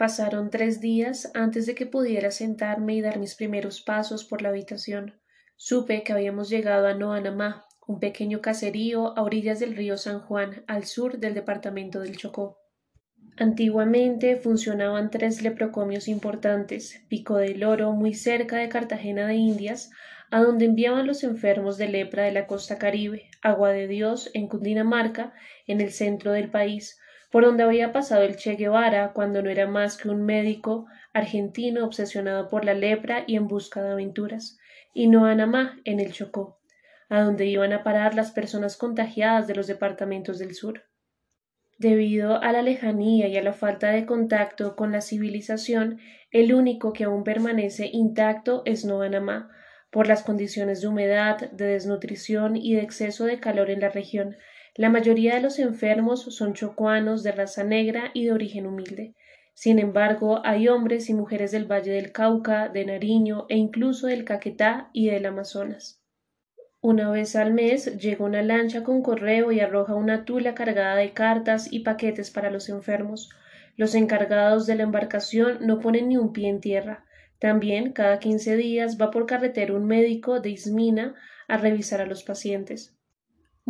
Pasaron tres días antes de que pudiera sentarme y dar mis primeros pasos por la habitación. Supe que habíamos llegado a Noanamá, un pequeño caserío a orillas del río San Juan, al sur del departamento del Chocó. Antiguamente funcionaban tres leprocomios importantes, Pico del Oro, muy cerca de Cartagena de Indias, a donde enviaban los enfermos de lepra de la costa caribe, Agua de Dios, en Cundinamarca, en el centro del país, por donde había pasado el Che Guevara cuando no era más que un médico argentino obsesionado por la lepra y en busca de aventuras, y no Anamá, en el Chocó a donde iban a parar las personas contagiadas de los departamentos del sur. Debido a la lejanía y a la falta de contacto con la civilización, el único que aún permanece intacto es Noanamá, por las condiciones de humedad, de desnutrición y de exceso de calor en la región. La mayoría de los enfermos son chocuanos de raza negra y de origen humilde. Sin embargo, hay hombres y mujeres del Valle del Cauca, de Nariño e incluso del Caquetá y del Amazonas. Una vez al mes llega una lancha con correo y arroja una tula cargada de cartas y paquetes para los enfermos. Los encargados de la embarcación no ponen ni un pie en tierra. También cada quince días va por carretera un médico de Ismina a revisar a los pacientes.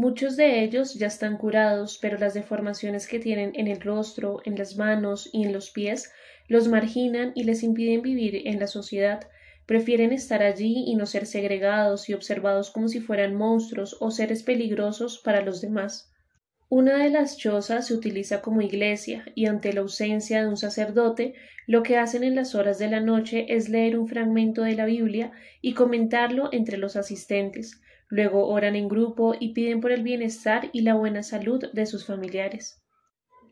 Muchos de ellos ya están curados, pero las deformaciones que tienen en el rostro, en las manos y en los pies los marginan y les impiden vivir en la sociedad prefieren estar allí y no ser segregados y observados como si fueran monstruos o seres peligrosos para los demás. Una de las chozas se utiliza como iglesia y ante la ausencia de un sacerdote, lo que hacen en las horas de la noche es leer un fragmento de la Biblia y comentarlo entre los asistentes. Luego oran en grupo y piden por el bienestar y la buena salud de sus familiares.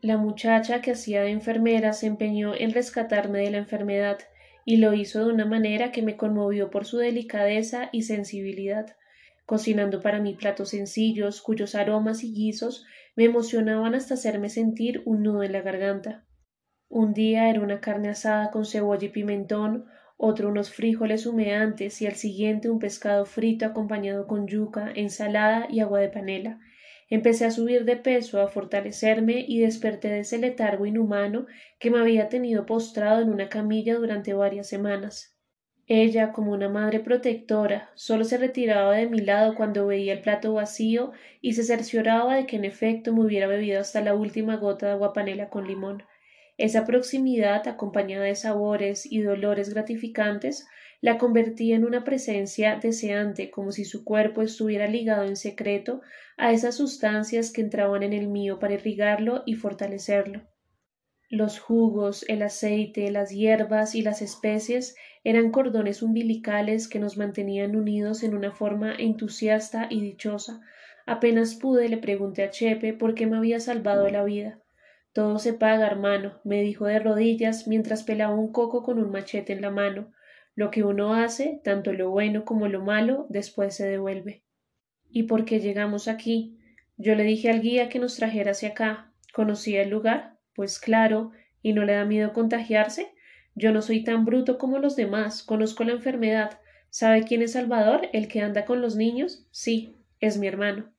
La muchacha que hacía de enfermera se empeñó en rescatarme de la enfermedad y lo hizo de una manera que me conmovió por su delicadeza y sensibilidad, cocinando para mí platos sencillos cuyos aromas y guisos me emocionaban hasta hacerme sentir un nudo en la garganta. Un día era una carne asada con cebolla y pimentón, otro unos frijoles humeantes y al siguiente un pescado frito acompañado con yuca, ensalada y agua de panela, Empecé a subir de peso, a fortalecerme y desperté de ese letargo inhumano que me había tenido postrado en una camilla durante varias semanas. Ella, como una madre protectora, solo se retiraba de mi lado cuando veía el plato vacío y se cercioraba de que en efecto me hubiera bebido hasta la última gota de aguapanela con limón. Esa proximidad, acompañada de sabores y dolores gratificantes, la convertía en una presencia deseante, como si su cuerpo estuviera ligado en secreto a esas sustancias que entraban en el mío para irrigarlo y fortalecerlo. Los jugos, el aceite, las hierbas y las especies eran cordones umbilicales que nos mantenían unidos en una forma entusiasta y dichosa. Apenas pude le pregunté a Chepe por qué me había salvado la vida. Todo se paga, hermano, me dijo de rodillas mientras pelaba un coco con un machete en la mano. Lo que uno hace, tanto lo bueno como lo malo, después se devuelve. ¿Y por qué llegamos aquí? Yo le dije al guía que nos trajera hacia acá. ¿Conocía el lugar? Pues claro. ¿Y no le da miedo contagiarse? Yo no soy tan bruto como los demás. Conozco la enfermedad. ¿Sabe quién es Salvador? ¿El que anda con los niños? Sí, es mi hermano.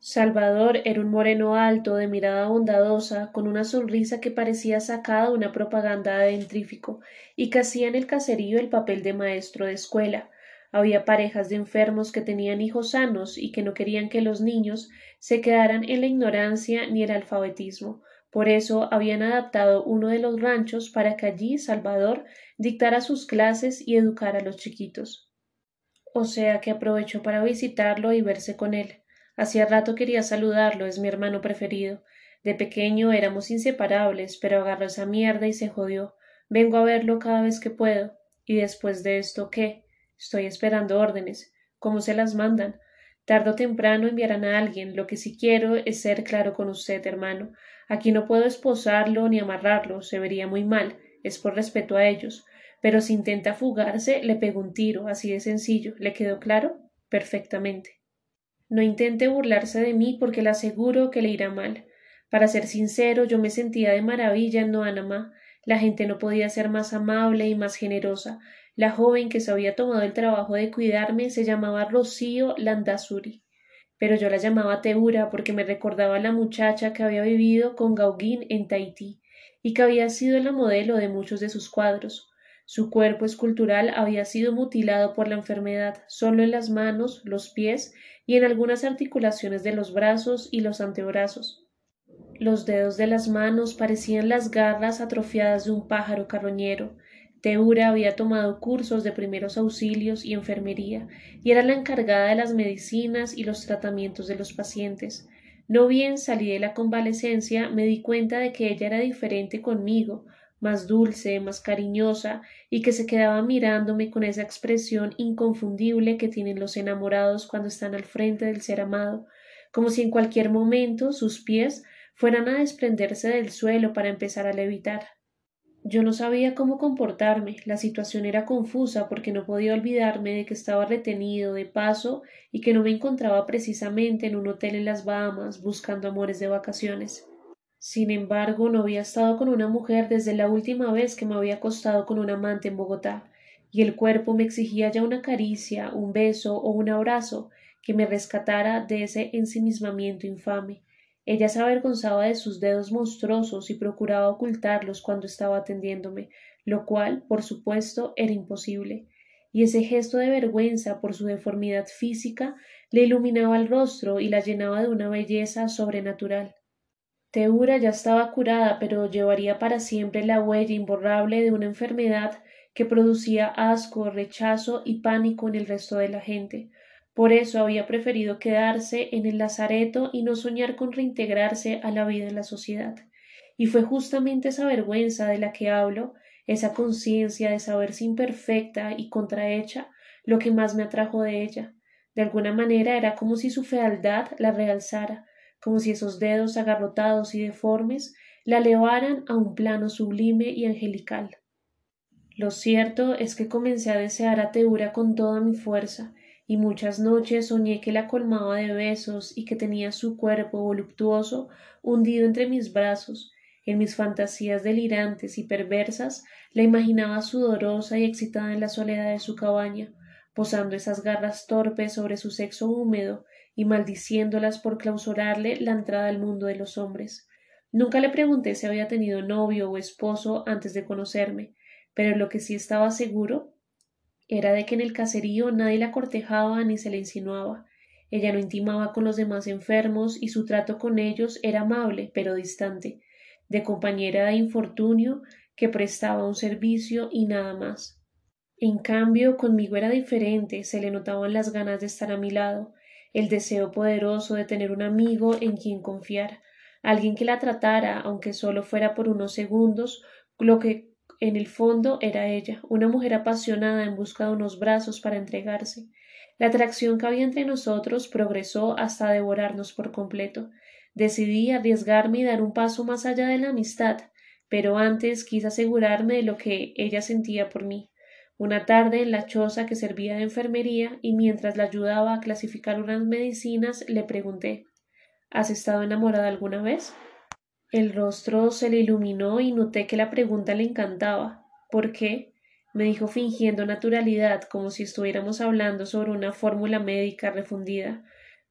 Salvador era un moreno alto, de mirada bondadosa, con una sonrisa que parecía sacada de una propaganda de dentrífico, y que hacía en el caserío el papel de maestro de escuela. Había parejas de enfermos que tenían hijos sanos y que no querían que los niños se quedaran en la ignorancia ni el alfabetismo. Por eso habían adaptado uno de los ranchos para que allí Salvador dictara sus clases y educara a los chiquitos. O sea que aprovechó para visitarlo y verse con él. Hacía rato quería saludarlo, es mi hermano preferido. De pequeño éramos inseparables, pero agarró esa mierda y se jodió. Vengo a verlo cada vez que puedo. ¿Y después de esto qué? Estoy esperando órdenes. ¿Cómo se las mandan? Tardo o temprano enviarán a alguien. Lo que sí quiero es ser claro con usted, hermano. Aquí no puedo esposarlo ni amarrarlo, se vería muy mal. Es por respeto a ellos. Pero si intenta fugarse, le pego un tiro, así de sencillo. ¿Le quedó claro? Perfectamente. No intente burlarse de mí porque le aseguro que le irá mal. Para ser sincero, yo me sentía de maravilla en Noanamá. La gente no podía ser más amable y más generosa. La joven que se había tomado el trabajo de cuidarme se llamaba Rocío Landazuri, pero yo la llamaba Teura porque me recordaba a la muchacha que había vivido con Gauguin en Tahití. y que había sido la modelo de muchos de sus cuadros. Su cuerpo escultural había sido mutilado por la enfermedad solo en las manos, los pies y en algunas articulaciones de los brazos y los antebrazos. Los dedos de las manos parecían las garras atrofiadas de un pájaro carroñero. Teura había tomado cursos de primeros auxilios y enfermería, y era la encargada de las medicinas y los tratamientos de los pacientes. No bien salí de la convalecencia, me di cuenta de que ella era diferente conmigo, más dulce, más cariñosa, y que se quedaba mirándome con esa expresión inconfundible que tienen los enamorados cuando están al frente del ser amado, como si en cualquier momento sus pies fueran a desprenderse del suelo para empezar a levitar. Yo no sabía cómo comportarme, la situación era confusa porque no podía olvidarme de que estaba retenido de paso y que no me encontraba precisamente en un hotel en las Bahamas buscando amores de vacaciones. Sin embargo, no había estado con una mujer desde la última vez que me había acostado con un amante en Bogotá, y el cuerpo me exigía ya una caricia, un beso o un abrazo que me rescatara de ese ensimismamiento infame. Ella se avergonzaba de sus dedos monstruosos y procuraba ocultarlos cuando estaba atendiéndome, lo cual, por supuesto, era imposible. Y ese gesto de vergüenza por su deformidad física le iluminaba el rostro y la llenaba de una belleza sobrenatural. Teura ya estaba curada, pero llevaría para siempre la huella imborrable de una enfermedad que producía asco, rechazo y pánico en el resto de la gente. Por eso había preferido quedarse en el lazareto y no soñar con reintegrarse a la vida en la sociedad. Y fue justamente esa vergüenza de la que hablo, esa conciencia de saberse imperfecta y contrahecha, lo que más me atrajo de ella. De alguna manera era como si su fealdad la realzara, como si esos dedos agarrotados y deformes la elevaran a un plano sublime y angelical. Lo cierto es que comencé a desear a Teura con toda mi fuerza, y muchas noches soñé que la colmaba de besos y que tenía su cuerpo voluptuoso hundido entre mis brazos. En mis fantasías delirantes y perversas la imaginaba sudorosa y excitada en la soledad de su cabaña, posando esas garras torpes sobre su sexo húmedo y maldiciéndolas por clausurarle la entrada al mundo de los hombres. Nunca le pregunté si había tenido novio o esposo antes de conocerme, pero lo que sí estaba seguro era de que en el caserío nadie la cortejaba ni se le insinuaba. Ella no intimaba con los demás enfermos y su trato con ellos era amable pero distante, de compañera de infortunio que prestaba un servicio y nada más. En cambio, conmigo era diferente, se le notaban las ganas de estar a mi lado, el deseo poderoso de tener un amigo en quien confiar, alguien que la tratara, aunque solo fuera por unos segundos, lo que en el fondo era ella, una mujer apasionada en busca de unos brazos para entregarse. La atracción que había entre nosotros progresó hasta devorarnos por completo. Decidí arriesgarme y dar un paso más allá de la amistad, pero antes quise asegurarme de lo que ella sentía por mí. Una tarde en la choza que servía de enfermería y mientras la ayudaba a clasificar unas medicinas le pregunté ¿Has estado enamorada alguna vez? El rostro se le iluminó y noté que la pregunta le encantaba. ¿Por qué? me dijo fingiendo naturalidad, como si estuviéramos hablando sobre una fórmula médica refundida.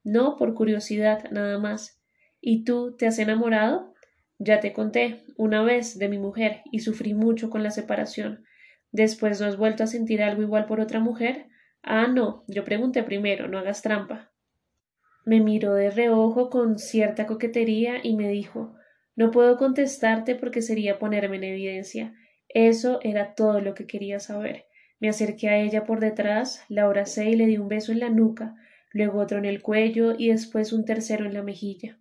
No, por curiosidad, nada más. ¿Y tú te has enamorado? Ya te conté, una vez, de mi mujer, y sufrí mucho con la separación. Después no has vuelto a sentir algo igual por otra mujer. Ah, no, yo pregunté primero, no hagas trampa. Me miró de reojo con cierta coquetería y me dijo no puedo contestarte porque sería ponerme en evidencia. Eso era todo lo que quería saber. Me acerqué a ella por detrás, la abracé y le di un beso en la nuca, luego otro en el cuello y después un tercero en la mejilla.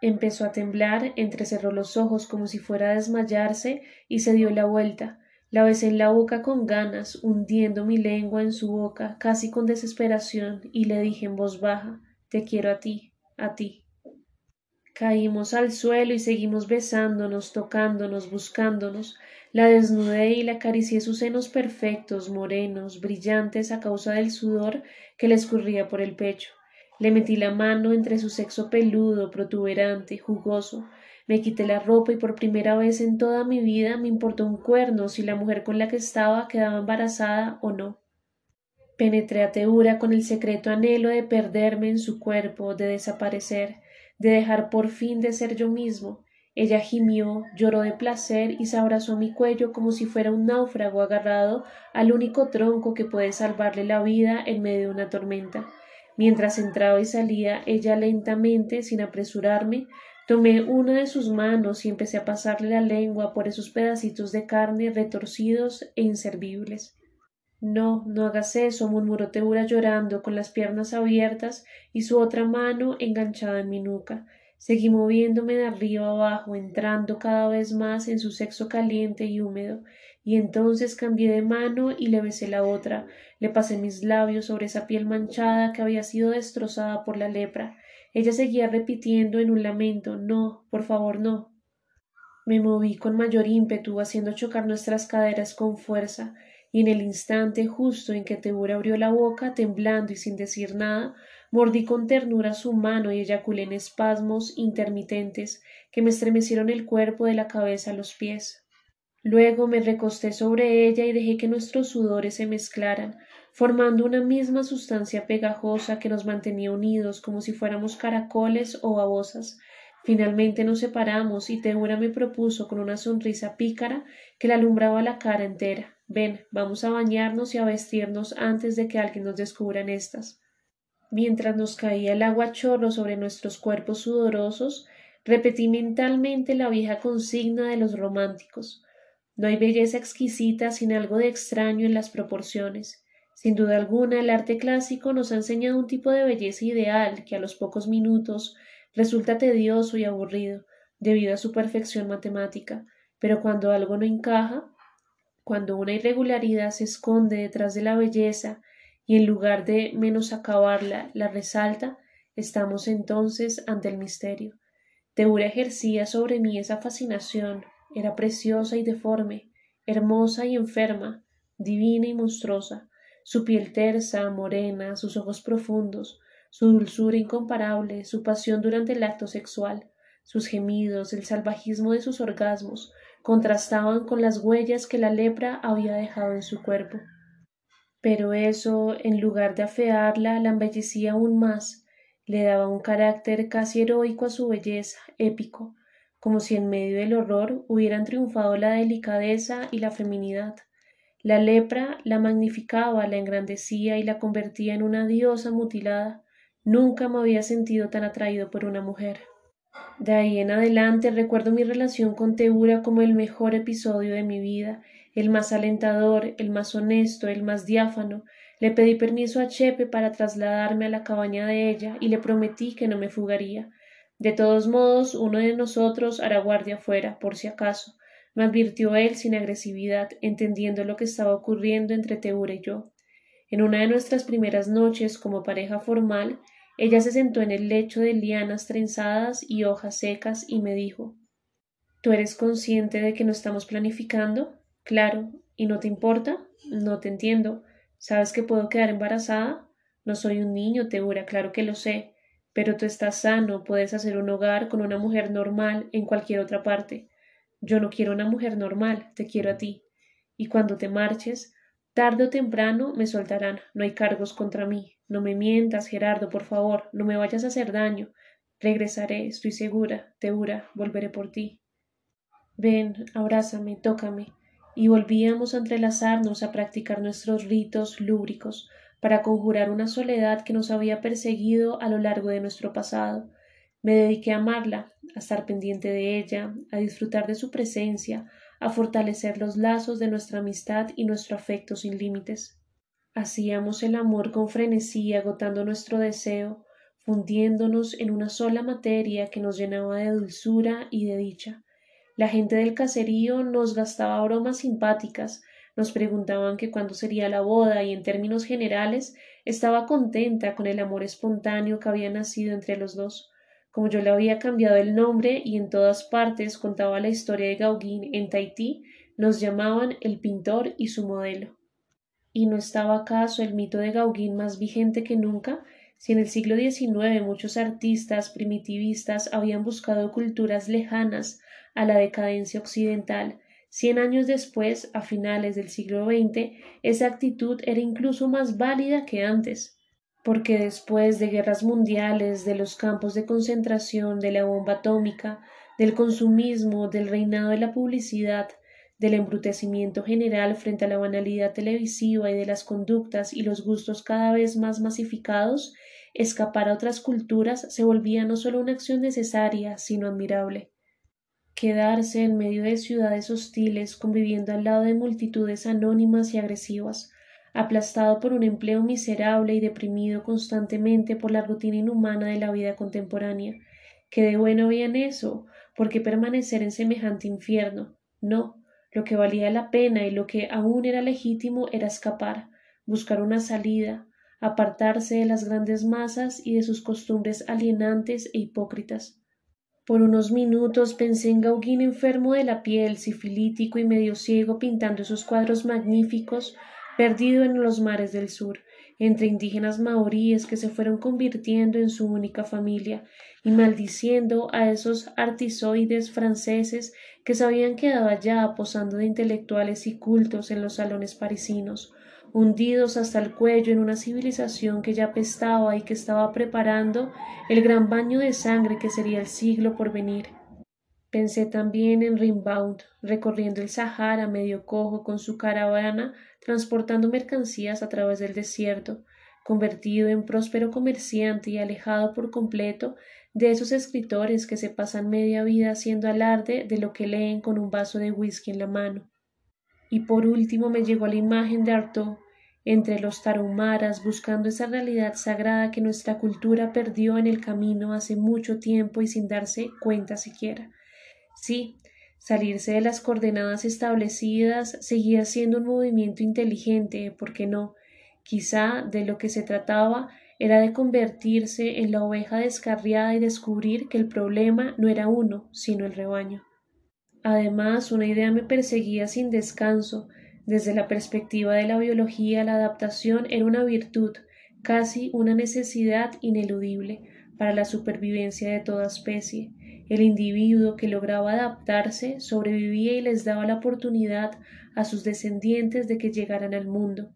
Empezó a temblar, entrecerró los ojos como si fuera a desmayarse y se dio la vuelta. La besé en la boca con ganas, hundiendo mi lengua en su boca, casi con desesperación, y le dije en voz baja Te quiero a ti, a ti. Caímos al suelo y seguimos besándonos, tocándonos, buscándonos. La desnudé y le acaricié sus senos perfectos, morenos, brillantes a causa del sudor que le escurría por el pecho. Le metí la mano entre su sexo peludo, protuberante, jugoso. Me quité la ropa y por primera vez en toda mi vida me importó un cuerno si la mujer con la que estaba quedaba embarazada o no. Penetré a Teura con el secreto anhelo de perderme en su cuerpo, de desaparecer de dejar por fin de ser yo mismo, Ella gimió, lloró de placer y se abrazó a mi cuello como si fuera un náufrago agarrado al único tronco que puede salvarle la vida en medio de una tormenta. Mientras entraba y salía, ella lentamente, sin apresurarme, tomé una de sus manos y empecé a pasarle la lengua por esos pedacitos de carne retorcidos e inservibles. No, no hagas eso, murmuró Teura llorando, con las piernas abiertas y su otra mano enganchada en mi nuca. Seguí moviéndome de arriba abajo, entrando cada vez más en su sexo caliente y húmedo, y entonces cambié de mano y le besé la otra, le pasé mis labios sobre esa piel manchada que había sido destrozada por la lepra. Ella seguía repitiendo en un lamento No, por favor, no. Me moví con mayor ímpetu, haciendo chocar nuestras caderas con fuerza, y en el instante justo en que Tebura abrió la boca, temblando y sin decir nada, Mordí con ternura su mano y eyaculé en espasmos intermitentes que me estremecieron el cuerpo de la cabeza a los pies. Luego me recosté sobre ella y dejé que nuestros sudores se mezclaran, formando una misma sustancia pegajosa que nos mantenía unidos como si fuéramos caracoles o babosas. Finalmente nos separamos y Teura me propuso con una sonrisa pícara que le alumbraba la cara entera. Ven, vamos a bañarnos y a vestirnos antes de que alguien nos descubra estas. Mientras nos caía el agua chorro sobre nuestros cuerpos sudorosos, repetí mentalmente la vieja consigna de los románticos. No hay belleza exquisita sin algo de extraño en las proporciones. Sin duda alguna, el arte clásico nos ha enseñado un tipo de belleza ideal que a los pocos minutos resulta tedioso y aburrido debido a su perfección matemática, pero cuando algo no encaja, cuando una irregularidad se esconde detrás de la belleza y en lugar de menos acabarla la resalta, estamos entonces ante el misterio. Teura ejercía sobre mí esa fascinación, era preciosa y deforme, hermosa y enferma, divina y monstruosa, su piel tersa, morena, sus ojos profundos, su dulzura incomparable, su pasión durante el acto sexual, sus gemidos, el salvajismo de sus orgasmos, contrastaban con las huellas que la lepra había dejado en su cuerpo pero eso, en lugar de afearla, la embellecía aún más, le daba un carácter casi heroico a su belleza, épico, como si en medio del horror hubieran triunfado la delicadeza y la feminidad. La lepra la magnificaba, la engrandecía y la convertía en una diosa mutilada. Nunca me había sentido tan atraído por una mujer. De ahí en adelante recuerdo mi relación con Teura como el mejor episodio de mi vida el más alentador, el más honesto, el más diáfano. Le pedí permiso a Chepe para trasladarme a la cabaña de ella y le prometí que no me fugaría. De todos modos, uno de nosotros hará guardia fuera, por si acaso, me advirtió él sin agresividad, entendiendo lo que estaba ocurriendo entre Teura y yo. En una de nuestras primeras noches como pareja formal, ella se sentó en el lecho de lianas trenzadas y hojas secas y me dijo ¿Tú eres consciente de que no estamos planificando? Claro, ¿y no te importa? No te entiendo. ¿Sabes que puedo quedar embarazada? No soy un niño, Teura, claro que lo sé. Pero tú estás sano, puedes hacer un hogar con una mujer normal en cualquier otra parte. Yo no quiero una mujer normal, te quiero a ti. Y cuando te marches, tarde o temprano me soltarán, no hay cargos contra mí. No me mientas, Gerardo, por favor, no me vayas a hacer daño. Regresaré, estoy segura, Teura, volveré por ti. Ven, abrázame, tócame y volvíamos a entrelazarnos a practicar nuestros ritos lúbricos para conjurar una soledad que nos había perseguido a lo largo de nuestro pasado. Me dediqué a amarla, a estar pendiente de ella, a disfrutar de su presencia, a fortalecer los lazos de nuestra amistad y nuestro afecto sin límites. Hacíamos el amor con frenesí, agotando nuestro deseo, fundiéndonos en una sola materia que nos llenaba de dulzura y de dicha. La gente del caserío nos gastaba bromas simpáticas, nos preguntaban que cuándo sería la boda y en términos generales estaba contenta con el amor espontáneo que había nacido entre los dos. Como yo le había cambiado el nombre y en todas partes contaba la historia de Gauguin en Tahití, nos llamaban el pintor y su modelo. ¿Y no estaba acaso el mito de Gauguin más vigente que nunca? Si en el siglo XIX muchos artistas primitivistas habían buscado culturas lejanas a la decadencia occidental, cien años después, a finales del siglo XX, esa actitud era incluso más válida que antes, porque después de guerras mundiales, de los campos de concentración, de la bomba atómica, del consumismo, del reinado de la publicidad, del embrutecimiento general frente a la banalidad televisiva y de las conductas y los gustos cada vez más masificados, escapar a otras culturas se volvía no solo una acción necesaria, sino admirable. Quedarse en medio de ciudades hostiles, conviviendo al lado de multitudes anónimas y agresivas, aplastado por un empleo miserable y deprimido constantemente por la rutina inhumana de la vida contemporánea. ¿Qué de bueno había en eso? ¿Por qué permanecer en semejante infierno? No, lo que valía la pena y lo que aún era legítimo era escapar, buscar una salida, apartarse de las grandes masas y de sus costumbres alienantes e hipócritas. Por unos minutos pensé en Gauguin enfermo de la piel, sifilítico y medio ciego pintando esos cuadros magníficos, perdido en los mares del sur, entre indígenas maoríes que se fueron convirtiendo en su única familia, y maldiciendo a esos artisoides franceses que se habían quedado allá posando de intelectuales y cultos en los salones parisinos, hundidos hasta el cuello en una civilización que ya pestaba y que estaba preparando el gran baño de sangre que sería el siglo por venir. Pensé también en Rimbaud, recorriendo el Sahara medio cojo con su caravana, transportando mercancías a través del desierto, convertido en próspero comerciante y alejado por completo de esos escritores que se pasan media vida haciendo alarde de lo que leen con un vaso de whisky en la mano. Y por último me llegó la imagen de Artaud entre los tarumaras buscando esa realidad sagrada que nuestra cultura perdió en el camino hace mucho tiempo y sin darse cuenta siquiera. Sí, salirse de las coordenadas establecidas seguía siendo un movimiento inteligente, ¿por qué no? Quizá de lo que se trataba era de convertirse en la oveja descarriada y descubrir que el problema no era uno, sino el rebaño. Además, una idea me perseguía sin descanso. Desde la perspectiva de la biología, la adaptación era una virtud, casi una necesidad ineludible para la supervivencia de toda especie. El individuo que lograba adaptarse sobrevivía y les daba la oportunidad a sus descendientes de que llegaran al mundo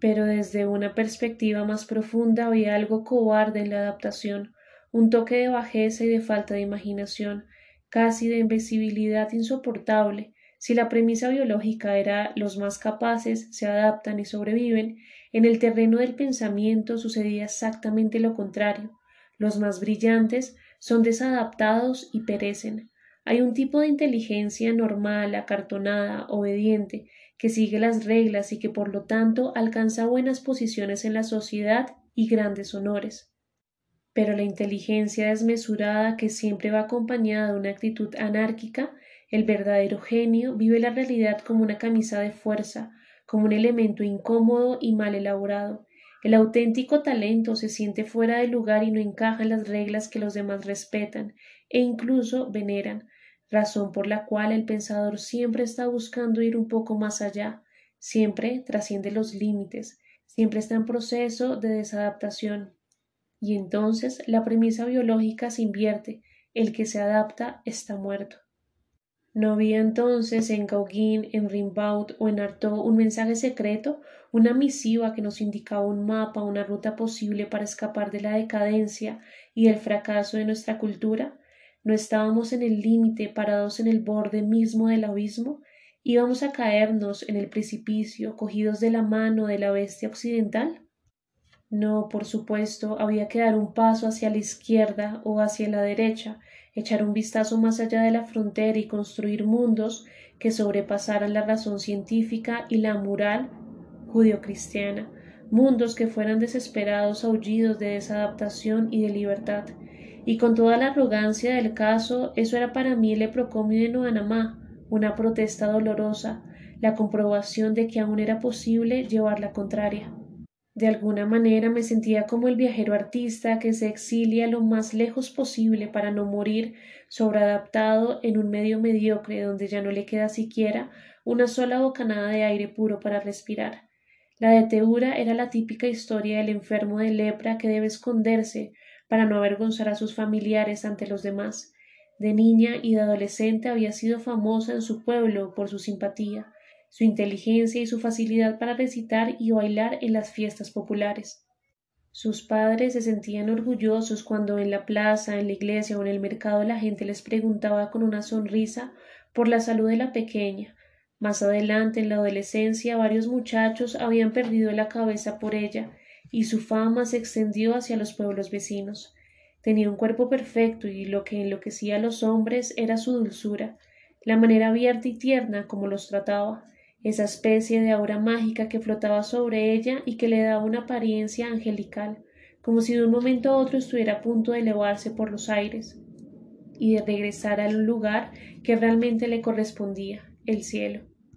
pero desde una perspectiva más profunda había algo cobarde en la adaptación, un toque de bajeza y de falta de imaginación, casi de invisibilidad insoportable. Si la premisa biológica era los más capaces se adaptan y sobreviven, en el terreno del pensamiento sucedía exactamente lo contrario. Los más brillantes son desadaptados y perecen. Hay un tipo de inteligencia normal, acartonada, obediente, que sigue las reglas y que por lo tanto alcanza buenas posiciones en la sociedad y grandes honores. Pero la inteligencia desmesurada que siempre va acompañada de una actitud anárquica, el verdadero genio vive la realidad como una camisa de fuerza, como un elemento incómodo y mal elaborado. El auténtico talento se siente fuera de lugar y no encaja en las reglas que los demás respetan e incluso veneran, razón por la cual el pensador siempre está buscando ir un poco más allá, siempre trasciende los límites, siempre está en proceso de desadaptación. Y entonces la premisa biológica se invierte, el que se adapta está muerto. ¿No había entonces en Gauguin, en Rimbaud o en Artaud un mensaje secreto, una misiva que nos indicaba un mapa, una ruta posible para escapar de la decadencia y el fracaso de nuestra cultura? ¿No estábamos en el límite, parados en el borde mismo del abismo? ¿Íbamos a caernos en el precipicio, cogidos de la mano de la bestia occidental? No, por supuesto, había que dar un paso hacia la izquierda o hacia la derecha, echar un vistazo más allá de la frontera y construir mundos que sobrepasaran la razón científica y la moral judio-cristiana, mundos que fueran desesperados aullidos de desadaptación y de libertad, y con toda la arrogancia del caso, eso era para mí el eprocomio de Noanamá, una protesta dolorosa, la comprobación de que aún era posible llevar la contraria. De alguna manera me sentía como el viajero artista que se exilia lo más lejos posible para no morir sobreadaptado en un medio mediocre donde ya no le queda siquiera una sola bocanada de aire puro para respirar. La de Teura era la típica historia del enfermo de lepra que debe esconderse para no avergonzar a sus familiares ante los demás. De niña y de adolescente había sido famosa en su pueblo por su simpatía, su inteligencia y su facilidad para recitar y bailar en las fiestas populares. Sus padres se sentían orgullosos cuando en la plaza, en la iglesia o en el mercado la gente les preguntaba con una sonrisa por la salud de la pequeña. Más adelante, en la adolescencia, varios muchachos habían perdido la cabeza por ella, y su fama se extendió hacia los pueblos vecinos. Tenía un cuerpo perfecto y lo que enloquecía a los hombres era su dulzura, la manera abierta y tierna como los trataba, esa especie de aura mágica que flotaba sobre ella y que le daba una apariencia angelical, como si de un momento a otro estuviera a punto de elevarse por los aires y de regresar al lugar que realmente le correspondía, el cielo.